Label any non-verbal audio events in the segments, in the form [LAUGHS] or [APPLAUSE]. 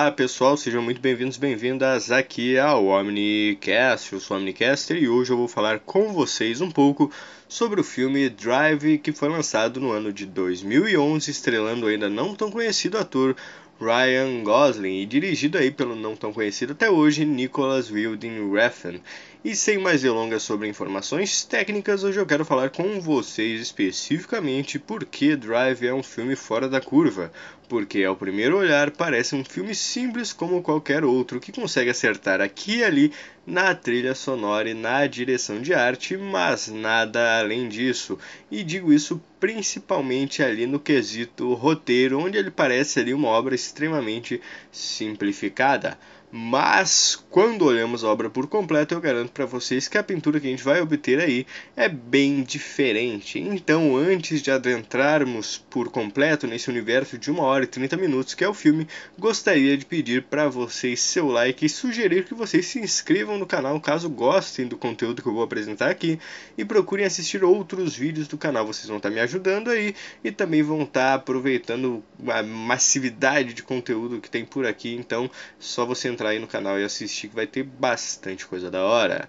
Olá pessoal, sejam muito bem-vindos, bem-vindas aqui ao Omnicast. Eu sou o Omnicaster e hoje eu vou falar com vocês um pouco sobre o filme Drive que foi lançado no ano de 2011, estrelando o ainda não tão conhecido ator Ryan Gosling e dirigido aí pelo não tão conhecido até hoje Nicholas Winding Refn. E sem mais delongas sobre informações técnicas, hoje eu quero falar com vocês especificamente porque Drive é um filme fora da curva. Porque ao primeiro olhar parece um filme simples como qualquer outro que consegue acertar aqui e ali na trilha sonora e na direção de arte, mas nada além disso. E digo isso principalmente ali no quesito roteiro, onde ele parece ali uma obra extremamente simplificada. Mas quando olhamos a obra por completo, eu garanto para vocês que a pintura que a gente vai obter aí é bem diferente. Então, antes de adentrarmos por completo nesse universo de 1 hora e 30 minutos que é o filme, gostaria de pedir para vocês seu like e sugerir que vocês se inscrevam no canal caso gostem do conteúdo que eu vou apresentar aqui e procurem assistir outros vídeos do canal. Vocês vão estar tá me ajudando aí e também vão estar tá aproveitando a massividade de conteúdo que tem por aqui. Então, só você entrar aí no canal e assistir que vai ter bastante coisa da hora.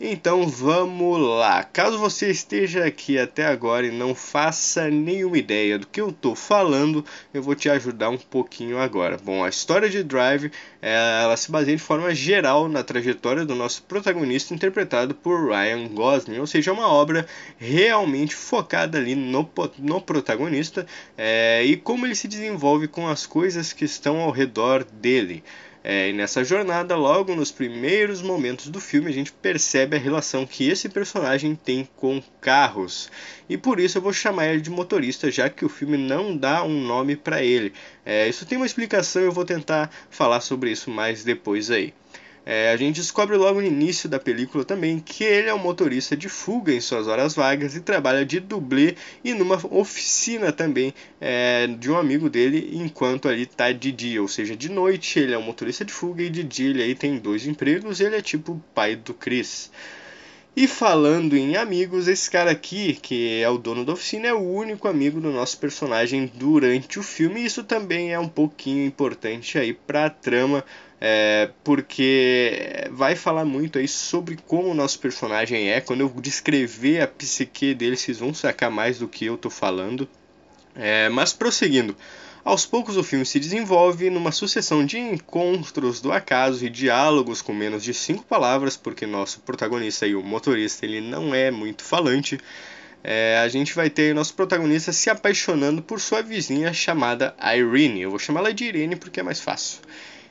Então vamos lá. Caso você esteja aqui até agora e não faça nenhuma ideia do que eu estou falando, eu vou te ajudar um pouquinho agora. Bom, a história de Drive ela se baseia de forma geral na trajetória do nosso protagonista, interpretado por Ryan Gosling, ou seja, é uma obra realmente focada ali no, no protagonista é, e como ele se desenvolve com as coisas que estão ao redor dele. É, e nessa jornada, logo nos primeiros momentos do filme, a gente percebe a relação que esse personagem tem com carros. E por isso eu vou chamar ele de motorista, já que o filme não dá um nome para ele. É, isso tem uma explicação, eu vou tentar falar sobre isso mais depois aí. É, a gente descobre logo no início da película também que ele é um motorista de fuga em suas horas vagas e trabalha de dublê e numa oficina também é, de um amigo dele enquanto ali tá de dia, ou seja, de noite ele é um motorista de fuga e de dia ele aí tem dois empregos ele é tipo o pai do Chris. E falando em amigos, esse cara aqui, que é o dono da oficina, é o único amigo do nosso personagem durante o filme. E isso também é um pouquinho importante aí para a trama, é, porque vai falar muito aí sobre como o nosso personagem é. Quando eu descrever a psique dele, vocês vão sacar mais do que eu tô falando. É, mas prosseguindo. Aos poucos o filme se desenvolve numa sucessão de encontros do acaso e diálogos com menos de cinco palavras, porque nosso protagonista e o motorista ele não é muito falante. É, a gente vai ter nosso protagonista se apaixonando por sua vizinha chamada Irene. Eu vou chamá-la de Irene porque é mais fácil.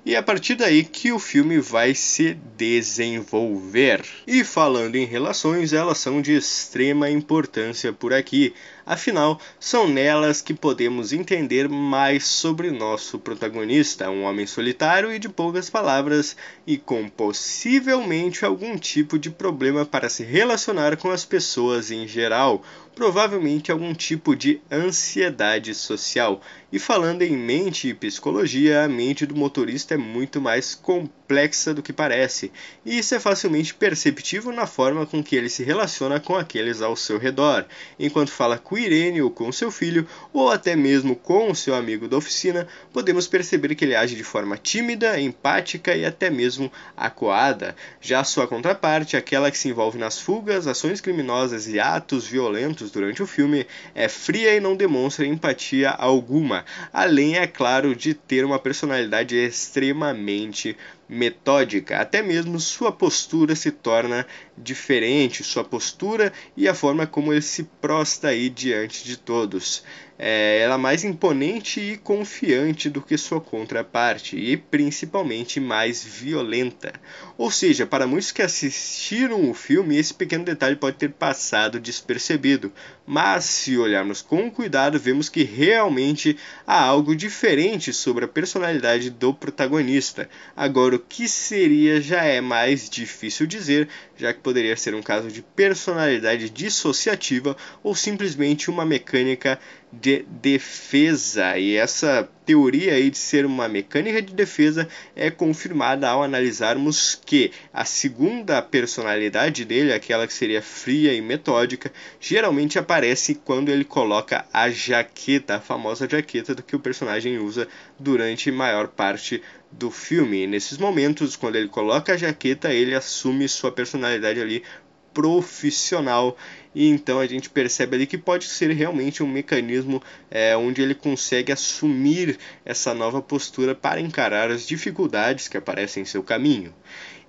E é a partir daí que o filme vai se desenvolver. E falando em relações, elas são de extrema importância por aqui. Afinal, são nelas que podemos entender mais sobre nosso protagonista, um homem solitário e de poucas palavras, e com possivelmente algum tipo de problema para se relacionar com as pessoas em geral, provavelmente algum tipo de ansiedade social. E falando em mente e psicologia, a mente do motorista é muito mais complexa do que parece, e isso é facilmente perceptível na forma com que ele se relaciona com aqueles ao seu redor. Enquanto fala com Irene ou com seu filho, ou até mesmo com o seu amigo da oficina, podemos perceber que ele age de forma tímida, empática e até mesmo acuada. Já sua contraparte, aquela que se envolve nas fugas, ações criminosas e atos violentos durante o filme, é fria e não demonstra empatia alguma, além, é claro, de ter uma personalidade extremamente metódica, até mesmo sua postura se torna diferente, sua postura e a forma como ele se prosta aí diante de todos. É, ela é mais imponente e confiante do que sua contraparte, e principalmente mais violenta. Ou seja, para muitos que assistiram o filme, esse pequeno detalhe pode ter passado despercebido, mas se olharmos com cuidado, vemos que realmente há algo diferente sobre a personalidade do protagonista. Agora, o que seria já é mais difícil dizer, já que poderia ser um caso de personalidade dissociativa ou simplesmente uma mecânica de de defesa. E essa teoria aí de ser uma mecânica de defesa é confirmada ao analisarmos que a segunda personalidade dele, aquela que seria fria e metódica, geralmente aparece quando ele coloca a jaqueta, a famosa jaqueta que o personagem usa durante maior parte do filme. E nesses momentos, quando ele coloca a jaqueta, ele assume sua personalidade ali profissional e então a gente percebe ali que pode ser realmente um mecanismo é, onde ele consegue assumir essa nova postura para encarar as dificuldades que aparecem em seu caminho.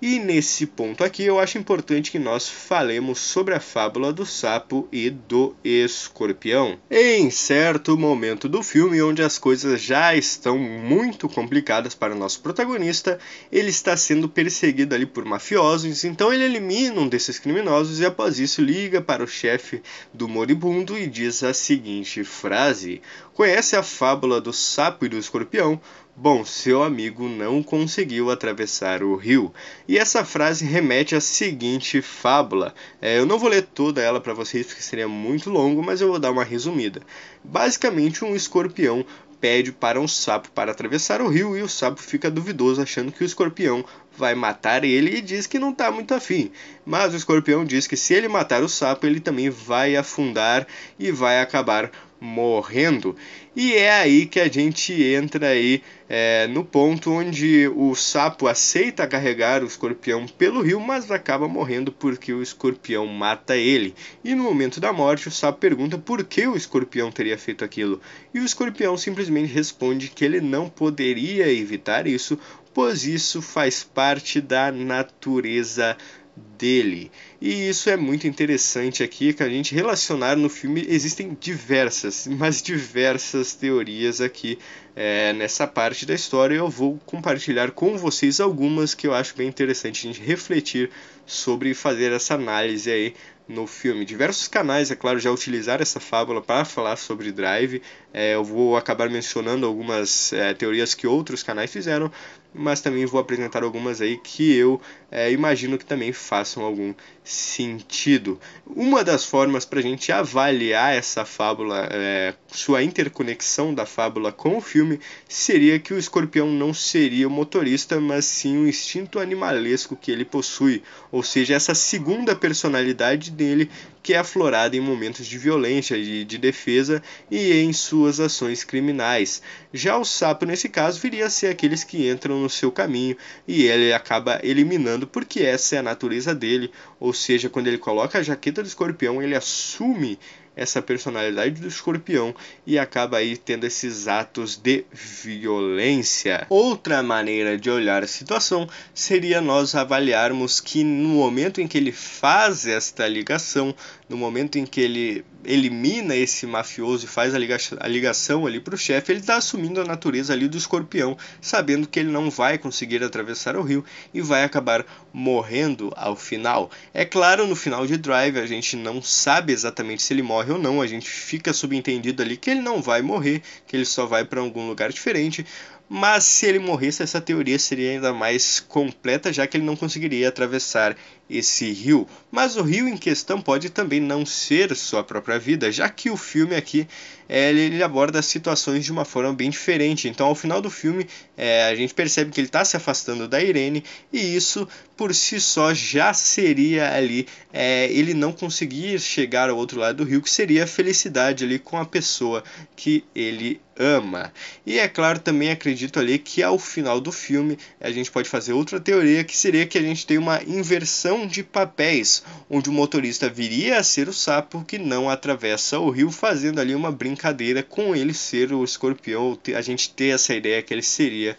E nesse ponto aqui eu acho importante que nós falemos sobre a fábula do sapo e do escorpião. Em certo momento do filme, onde as coisas já estão muito complicadas para o nosso protagonista, ele está sendo perseguido ali por mafiosos, então ele elimina um desses criminosos e após isso liga para o chefe do moribundo e diz a seguinte frase: Conhece a fábula do sapo e do escorpião? Bom, seu amigo não conseguiu atravessar o rio. E essa frase remete à seguinte fábula. É, eu não vou ler toda ela para vocês porque seria muito longo, mas eu vou dar uma resumida. Basicamente, um escorpião pede para um sapo para atravessar o rio e o sapo fica duvidoso, achando que o escorpião vai matar ele e diz que não está muito afim. Mas o escorpião diz que se ele matar o sapo, ele também vai afundar e vai acabar morrendo. E é aí que a gente entra aí é, no ponto onde o sapo aceita carregar o escorpião pelo rio, mas acaba morrendo porque o escorpião mata ele. E no momento da morte, o sapo pergunta por que o escorpião teria feito aquilo. E o escorpião simplesmente responde que ele não poderia evitar isso, pois isso faz parte da natureza dele. E isso é muito interessante aqui que a gente relacionar no filme. Existem diversas, [LAUGHS] mas diversas teorias aqui é, nessa parte da história. Eu vou compartilhar com vocês algumas que eu acho bem interessante a gente refletir sobre fazer essa análise aí no filme. Diversos canais, é claro, já utilizaram essa fábula para falar sobre Drive. É, eu vou acabar mencionando algumas é, teorias que outros canais fizeram, mas também vou apresentar algumas aí que eu é, imagino que também façam algum sentido. Uma das formas para a gente avaliar essa fábula, é, sua interconexão da fábula com o filme, seria que o escorpião não seria o motorista, mas sim o instinto animalesco que ele possui, ou seja, essa segunda personalidade dele que é aflorada em momentos de violência e de defesa e em suas ações criminais. Já o sapo, nesse caso, viria a ser aqueles que entram no seu caminho e ele acaba eliminando porque essa é a natureza dele, ou seja, quando ele coloca a jaqueta do escorpião, ele assume essa personalidade do escorpião e acaba aí tendo esses atos de violência. Outra maneira de olhar a situação seria nós avaliarmos que no momento em que ele faz esta ligação, no momento em que ele elimina esse mafioso e faz a ligação, a ligação ali para o chefe, ele está assumindo a natureza ali do escorpião, sabendo que ele não vai conseguir atravessar o rio e vai acabar morrendo ao final. É claro, no final de Drive a gente não sabe exatamente se ele morre ou não, a gente fica subentendido ali que ele não vai morrer, que ele só vai para algum lugar diferente, mas se ele morresse, essa teoria seria ainda mais completa, já que ele não conseguiria atravessar esse rio. Mas o rio em questão pode também não ser sua própria vida, já que o filme aqui é, ele aborda situações de uma forma bem diferente. Então, ao final do filme, é, a gente percebe que ele está se afastando da Irene, e isso por si só já seria ali é, ele não conseguir chegar ao outro lado do rio, que seria a felicidade ali com a pessoa que ele ama. E é claro, também acredito ali que ao final do filme a gente pode fazer outra teoria que seria que a gente tem uma inversão de papéis, onde o motorista viria a ser o sapo que não atravessa o rio, fazendo ali uma brincadeira com ele ser o escorpião, a gente ter essa ideia que ele seria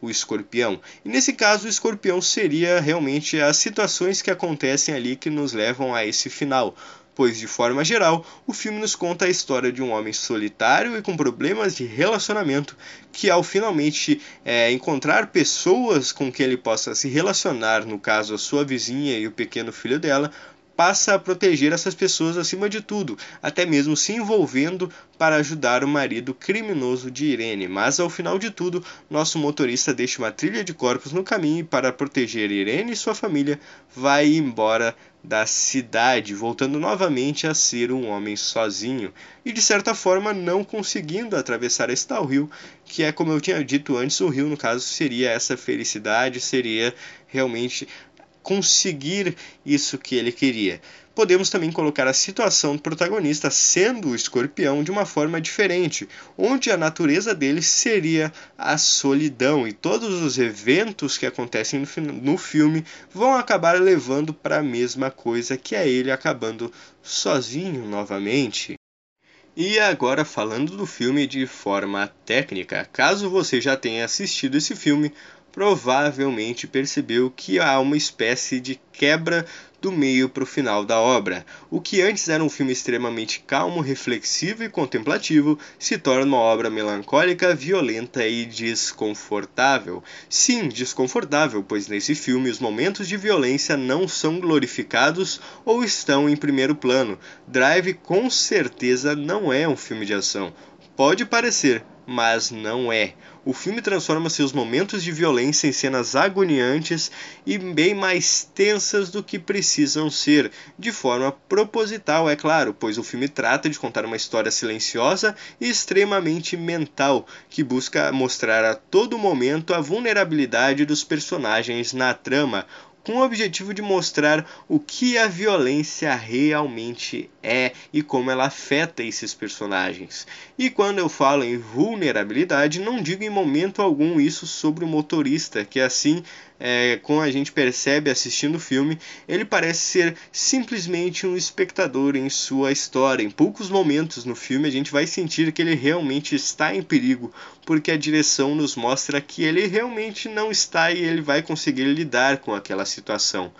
o escorpião. E nesse caso, o escorpião seria realmente as situações que acontecem ali que nos levam a esse final pois, de forma geral, o filme nos conta a história de um homem solitário e com problemas de relacionamento que, ao finalmente é, encontrar pessoas com quem ele possa se relacionar, no caso a sua vizinha e o pequeno filho dela, passa a proteger essas pessoas acima de tudo, até mesmo se envolvendo para ajudar o marido criminoso de Irene. Mas ao final de tudo, nosso motorista deixa uma trilha de corpos no caminho e para proteger Irene e sua família vai embora da cidade, voltando novamente a ser um homem sozinho e de certa forma não conseguindo atravessar esse tal rio, que é como eu tinha dito antes, o rio no caso seria essa felicidade, seria realmente conseguir isso que ele queria. Podemos também colocar a situação do protagonista sendo o escorpião de uma forma diferente, onde a natureza dele seria a solidão e todos os eventos que acontecem no filme vão acabar levando para a mesma coisa que é ele acabando sozinho novamente. E agora falando do filme de forma técnica, caso você já tenha assistido esse filme, provavelmente percebeu que há uma espécie de quebra do meio para o final da obra. O que antes era um filme extremamente calmo, reflexivo e contemplativo se torna uma obra melancólica, violenta e desconfortável. Sim, desconfortável, pois nesse filme os momentos de violência não são glorificados ou estão em primeiro plano. Drive com certeza não é um filme de ação. Pode parecer, mas não é. O filme transforma seus momentos de violência em cenas agoniantes e bem mais tensas do que precisam ser, de forma proposital, é claro, pois o filme trata de contar uma história silenciosa e extremamente mental, que busca mostrar a todo momento a vulnerabilidade dos personagens na trama, com o objetivo de mostrar o que a violência realmente é e como ela afeta esses personagens. E quando eu falo em vulnerabilidade, não digo em momento algum isso sobre o motorista, que assim é, como a gente percebe assistindo o filme, ele parece ser simplesmente um espectador em sua história. Em poucos momentos no filme a gente vai sentir que ele realmente está em perigo, porque a direção nos mostra que ele realmente não está e ele vai conseguir lidar com aquela situação.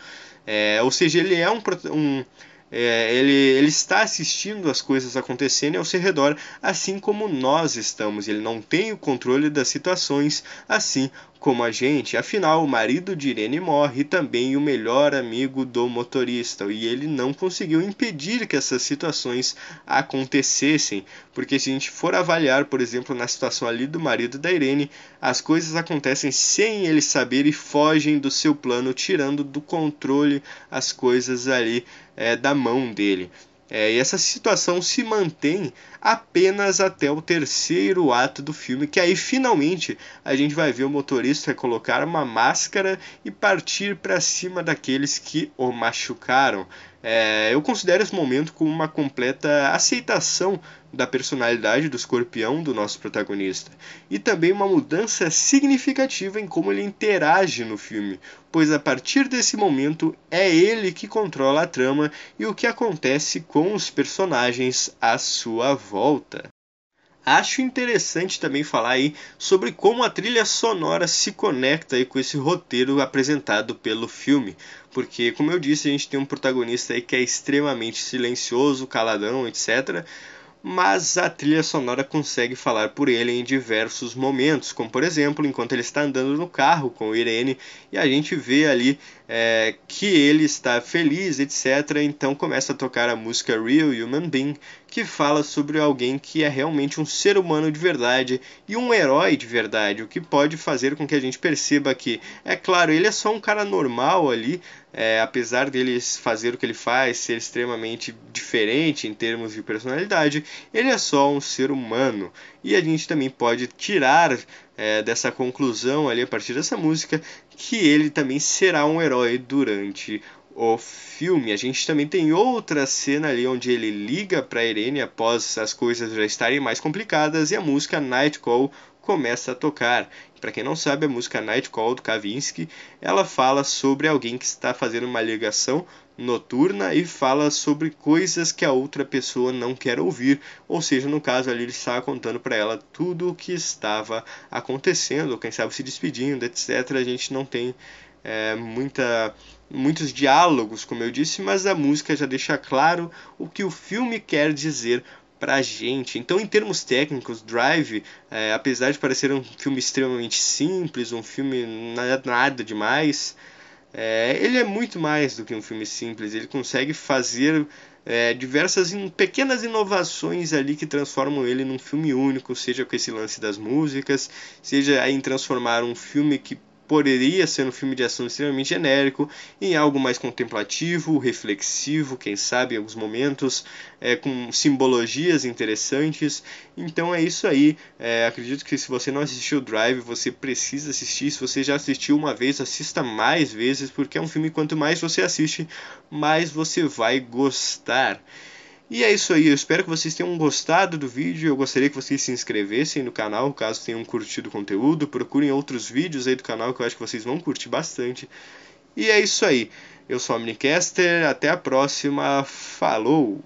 É, ou seja, ele é um, um é, ele, ele está assistindo as coisas acontecendo ao seu redor, assim como nós estamos. Ele não tem o controle das situações, assim como a gente. Afinal, o marido de Irene morre e também o melhor amigo do motorista, e ele não conseguiu impedir que essas situações acontecessem, porque se a gente for avaliar, por exemplo, na situação ali do marido da Irene, as coisas acontecem sem ele saber e fogem do seu plano, tirando do controle as coisas ali é, da mão dele. É, e essa situação se mantém apenas até o terceiro ato do filme, que aí finalmente a gente vai ver o motorista colocar uma máscara e partir para cima daqueles que o machucaram. É, eu considero esse momento como uma completa aceitação da personalidade do escorpião do nosso protagonista e também uma mudança significativa em como ele interage no filme, pois a partir desse momento é ele que controla a trama e o que acontece com os personagens à sua volta. Acho interessante também falar aí sobre como a trilha sonora se conecta aí com esse roteiro apresentado pelo filme, porque como eu disse, a gente tem um protagonista aí que é extremamente silencioso, caladão, etc mas a trilha sonora consegue falar por ele em diversos momentos, como por exemplo, enquanto ele está andando no carro com Irene e a gente vê ali é, que ele está feliz, etc. Então começa a tocar a música Real Human Being, que fala sobre alguém que é realmente um ser humano de verdade e um herói de verdade, o que pode fazer com que a gente perceba que, é claro, ele é só um cara normal ali, é, apesar dele fazer o que ele faz, ser extremamente diferente em termos de personalidade, ele é só um ser humano. E a gente também pode tirar é, dessa conclusão ali a partir dessa música que ele também será um herói durante o filme. A gente também tem outra cena ali onde ele liga para Irene após as coisas já estarem mais complicadas e a música Night Call começa a tocar. Para quem não sabe, a música Night Call do Kavinsky, ela fala sobre alguém que está fazendo uma ligação noturna e fala sobre coisas que a outra pessoa não quer ouvir, ou seja, no caso ali ele estava contando para ela tudo o que estava acontecendo, quem sabe se despedindo, etc. A gente não tem é, muita muitos diálogos, como eu disse, mas a música já deixa claro o que o filme quer dizer pra gente. Então, em termos técnicos, Drive, é, apesar de parecer um filme extremamente simples, um filme nada, nada demais, é, ele é muito mais do que um filme simples. Ele consegue fazer é, diversas in, pequenas inovações ali que transformam ele num filme único, seja com esse lance das músicas, seja em transformar um filme que poderia ser um filme de ação extremamente genérico, em algo mais contemplativo, reflexivo, quem sabe em alguns momentos, é, com simbologias interessantes. Então é isso aí. É, acredito que se você não assistiu Drive, você precisa assistir. Se você já assistiu uma vez, assista mais vezes, porque é um filme quanto mais você assiste, mais você vai gostar. E é isso aí, eu espero que vocês tenham gostado do vídeo. Eu gostaria que vocês se inscrevessem no canal, caso tenham curtido o conteúdo. Procurem outros vídeos aí do canal que eu acho que vocês vão curtir bastante. E é isso aí. Eu sou a Omnicaster, até a próxima. Falou!